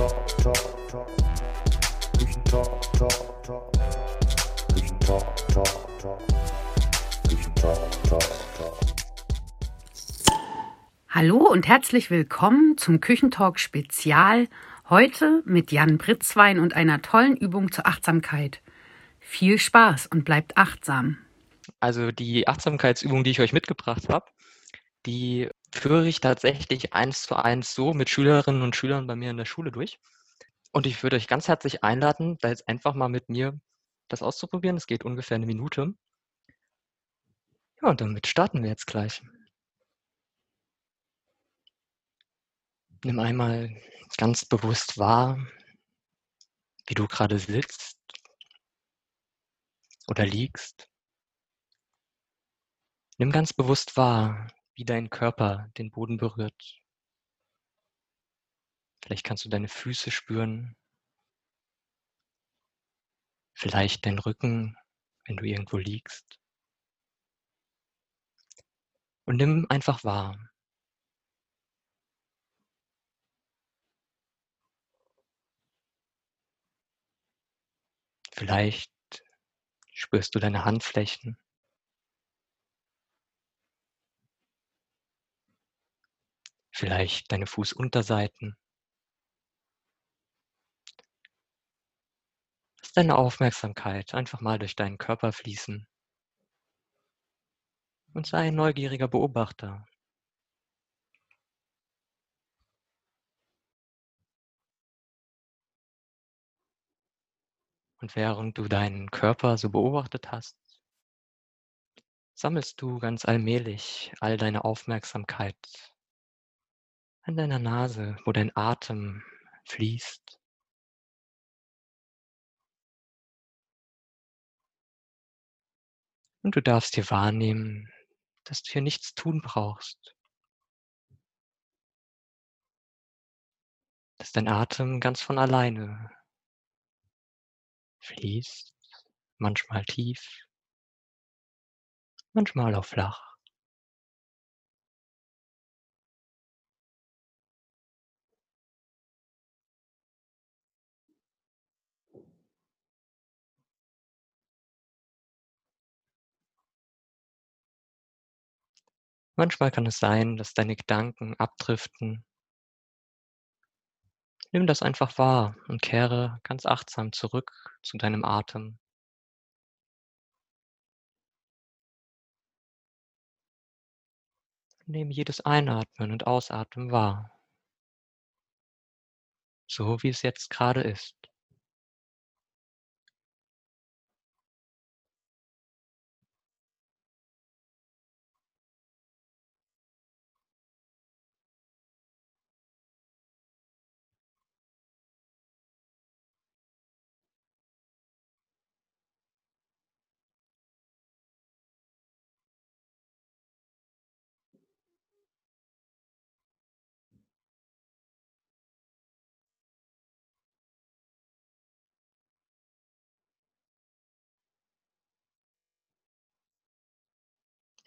Hallo und herzlich willkommen zum Küchentalk Spezial. Heute mit Jan Britzwein und einer tollen Übung zur Achtsamkeit. Viel Spaß und bleibt achtsam. Also die Achtsamkeitsübung, die ich euch mitgebracht habe, die führe ich tatsächlich eins zu eins so mit Schülerinnen und Schülern bei mir in der Schule durch. Und ich würde euch ganz herzlich einladen, da jetzt einfach mal mit mir das auszuprobieren. Es geht ungefähr eine Minute. Ja, und damit starten wir jetzt gleich. Nimm einmal ganz bewusst wahr, wie du gerade sitzt oder liegst. Nimm ganz bewusst wahr, wie dein Körper den Boden berührt. Vielleicht kannst du deine Füße spüren. Vielleicht deinen Rücken, wenn du irgendwo liegst. Und nimm einfach wahr. Vielleicht spürst du deine Handflächen. Vielleicht deine Fußunterseiten. Lass deine Aufmerksamkeit einfach mal durch deinen Körper fließen und sei ein neugieriger Beobachter. Und während du deinen Körper so beobachtet hast, sammelst du ganz allmählich all deine Aufmerksamkeit an deiner Nase, wo dein Atem fließt. Und du darfst hier wahrnehmen, dass du hier nichts tun brauchst. Dass dein Atem ganz von alleine fließt, manchmal tief, manchmal auch flach. Manchmal kann es sein, dass deine Gedanken abdriften. Nimm das einfach wahr und kehre ganz achtsam zurück zu deinem Atem. Nehme jedes Einatmen und Ausatmen wahr, so wie es jetzt gerade ist.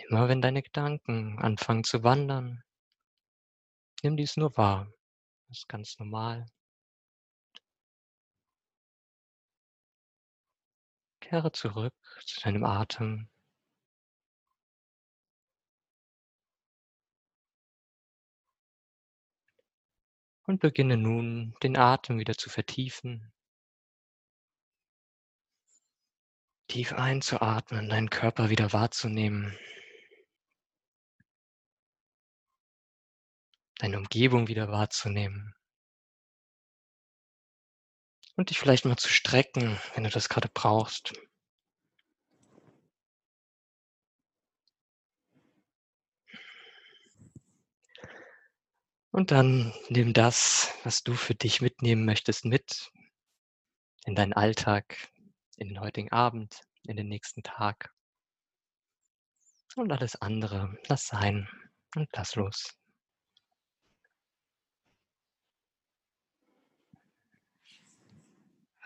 Immer wenn deine Gedanken anfangen zu wandern, nimm dies nur wahr. Das ist ganz normal. Kehre zurück zu deinem Atem. Und beginne nun, den Atem wieder zu vertiefen. Tief einzuatmen, deinen Körper wieder wahrzunehmen. Deine Umgebung wieder wahrzunehmen. Und dich vielleicht mal zu strecken, wenn du das gerade brauchst. Und dann nimm das, was du für dich mitnehmen möchtest, mit in deinen Alltag, in den heutigen Abend, in den nächsten Tag. Und alles andere, lass sein und lass los.